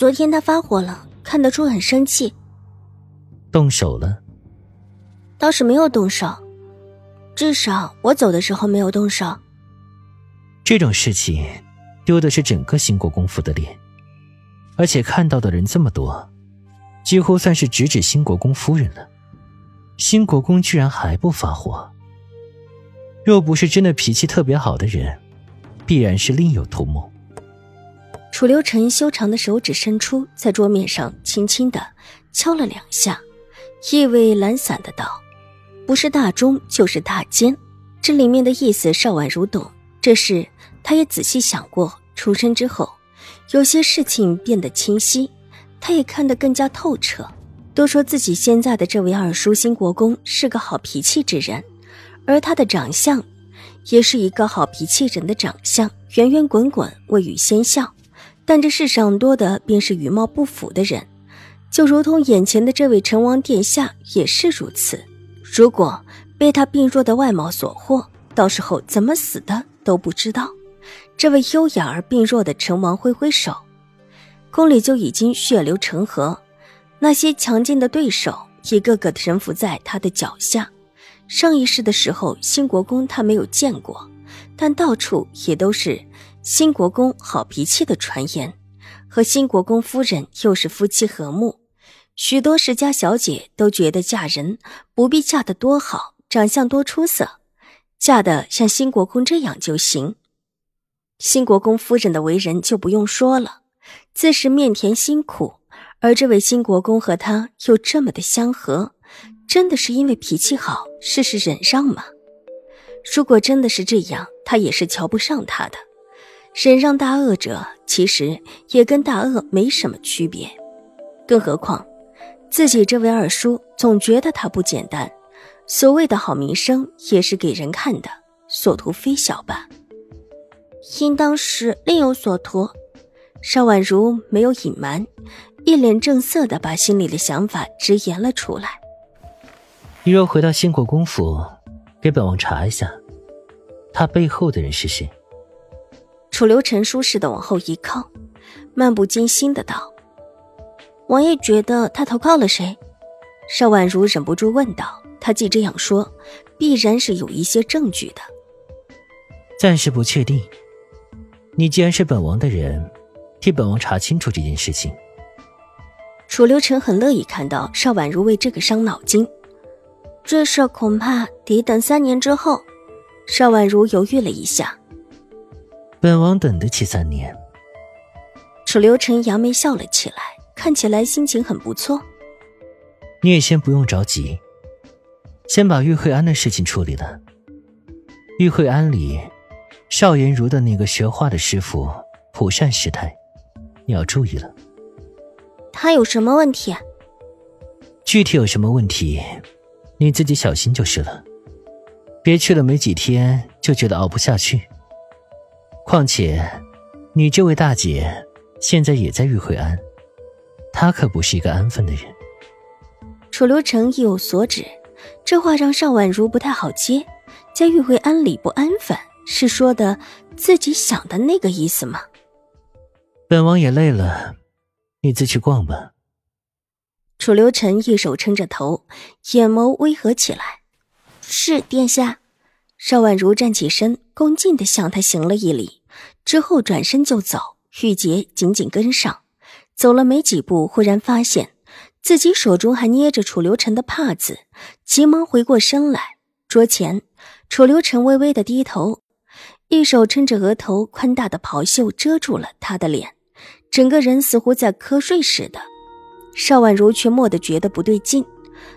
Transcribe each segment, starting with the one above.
昨天他发火了，看得出很生气。动手了？倒是没有动手，至少我走的时候没有动手。这种事情，丢的是整个兴国公府的脸，而且看到的人这么多，几乎算是直指兴国公夫人了。兴国公居然还不发火，若不是真的脾气特别好的人，必然是另有图谋。楚留臣修长的手指伸出，在桌面上轻轻的敲了两下，意味懒散的道：“不是大钟，就是大奸。”这里面的意思，邵婉如懂。这事他也仔细想过。出生之后，有些事情变得清晰，他也看得更加透彻。都说自己现在的这位二叔新国公是个好脾气之人，而他的长相，也是一个好脾气人的长相，圆圆滚滚，未雨先笑。但这世上多的便是与貌不符的人，就如同眼前的这位成王殿下也是如此。如果被他病弱的外貌所惑，到时候怎么死的都不知道。这位优雅而病弱的成王挥挥手，宫里就已经血流成河，那些强劲的对手一个个的臣服在他的脚下。上一世的时候，新国公他没有见过，但到处也都是。新国公好脾气的传言，和新国公夫人又是夫妻和睦，许多世家小姐都觉得嫁人不必嫁得多好，长相多出色，嫁的像新国公这样就行。新国公夫人的为人就不用说了，自是面甜心苦，而这位新国公和他又这么的相合，真的是因为脾气好，事事忍让吗？如果真的是这样，他也是瞧不上他的。忍让大恶者，其实也跟大恶没什么区别。更何况，自己这位二叔总觉得他不简单。所谓的好名声，也是给人看的，所图非小吧？应当是另有所图。邵婉如没有隐瞒，一脸正色的把心里的想法直言了出来。你若回到兴国公府，给本王查一下，他背后的人是谁？楚留臣舒适的往后一靠，漫不经心的道：“王爷觉得他投靠了谁？”邵婉如忍不住问道。他既这样说，必然是有一些证据的。暂时不确定。你既然是本王的人，替本王查清楚这件事情。楚留臣很乐意看到邵婉如为这个伤脑筋。这事恐怕得等三年之后。邵婉如犹豫了一下。本王等得起三年。楚留臣扬眉笑了起来，看起来心情很不错。你也先不用着急，先把玉慧安的事情处理了。玉慧安里，邵颜如的那个学画的师傅普善师太，你要注意了。他有什么问题？具体有什么问题，你自己小心就是了。别去了没几天就觉得熬不下去。况且，你这位大姐现在也在玉慧庵，她可不是一个安分的人。楚留臣意有所指，这话让邵婉如不太好接。在玉慧庵里不安分，是说的自己想的那个意思吗？本王也累了，你自去逛吧。楚留臣一手撑着头，眼眸微合起来。是殿下。邵婉如站起身，恭敬的向他行了一礼。之后转身就走，玉洁紧紧跟上。走了没几步，忽然发现自己手中还捏着楚留臣的帕子，急忙回过身来。桌前，楚留臣微微的低头，一手撑着额头，宽大的袍袖遮住了他的脸，整个人似乎在瞌睡似的。邵婉如却蓦地觉得不对劲，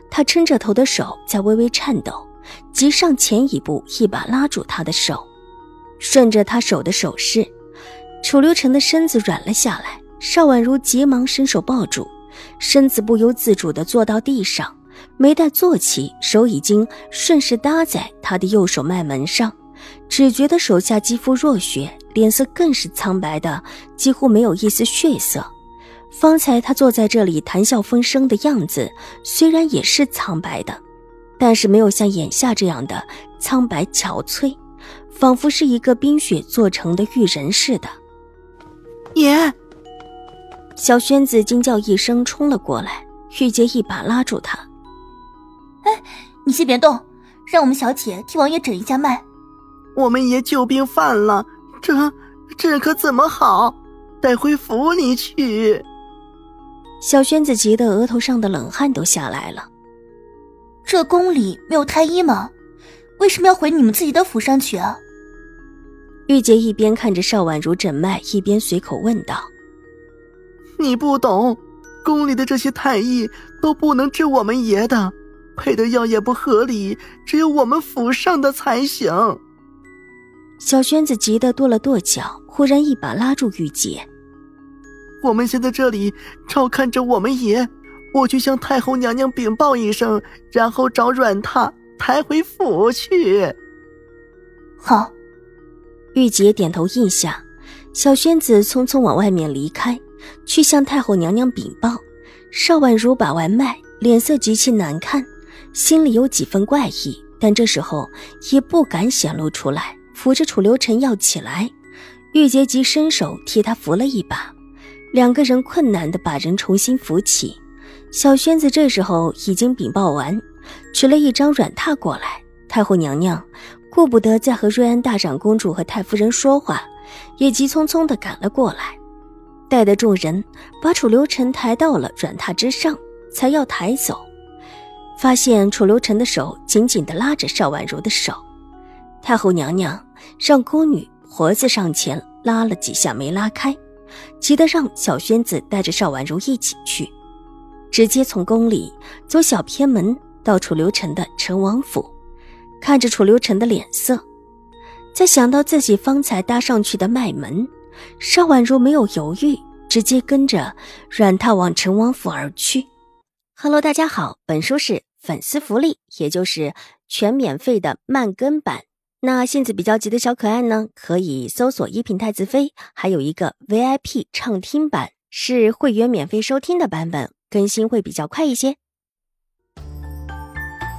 她撑着头的手在微微颤抖，急上前一步，一把拉住他的手。顺着他手的手势，楚留臣的身子软了下来，邵婉如急忙伸手抱住，身子不由自主地坐到地上，没待坐起，手已经顺势搭在他的右手脉门上，只觉得手下肌肤若雪，脸色更是苍白的几乎没有一丝血色。方才他坐在这里谈笑风生的样子，虽然也是苍白的，但是没有像眼下这样的苍白憔悴，仿佛是一个冰雪做成的玉人似的。爷，小轩子惊叫一声，冲了过来，玉洁一把拉住他：“哎，你先别动，让我们小姐替王爷诊一下脉。我们爷旧病犯了，这这可怎么好？带回府里去。”小轩子急得额头上的冷汗都下来了。这宫里没有太医吗？为什么要回你们自己的府上去啊？玉洁一边看着邵婉如诊脉，一边随口问道：“你不懂，宫里的这些太医都不能治我们爷的，配的药也不合理，只有我们府上的才行。”小轩子急得跺了跺脚，忽然一把拉住玉洁：“我们先在这里照看着我们爷，我去向太后娘娘禀报一声，然后找软榻抬回府去。”好。玉洁点头应下，小轩子匆匆往外面离开，去向太后娘娘禀报。邵婉如把完脉，脸色极其难看，心里有几分怪异，但这时候也不敢显露出来，扶着楚留臣要起来。玉洁急伸手替他扶了一把，两个人困难地把人重新扶起。小轩子这时候已经禀报完，取了一张软榻过来。太后娘娘。顾不得再和瑞安大长公主和太夫人说话，也急匆匆地赶了过来，带着众人把楚留臣抬到了软榻之上，才要抬走，发现楚留臣的手紧紧地拉着邵婉如的手。太后娘娘让宫女婆子上前拉了几下，没拉开，急得让小轩子带着邵婉如一起去，直接从宫里走小偏门到楚留臣的陈王府。看着楚留臣的脸色，再想到自己方才搭上去的脉门，邵婉如没有犹豫，直接跟着软榻往陈王府而去。Hello，大家好，本书是粉丝福利，也就是全免费的慢更版。那性子比较急的小可爱呢，可以搜索一品太子妃，还有一个 VIP 畅听版，是会员免费收听的版本，更新会比较快一些。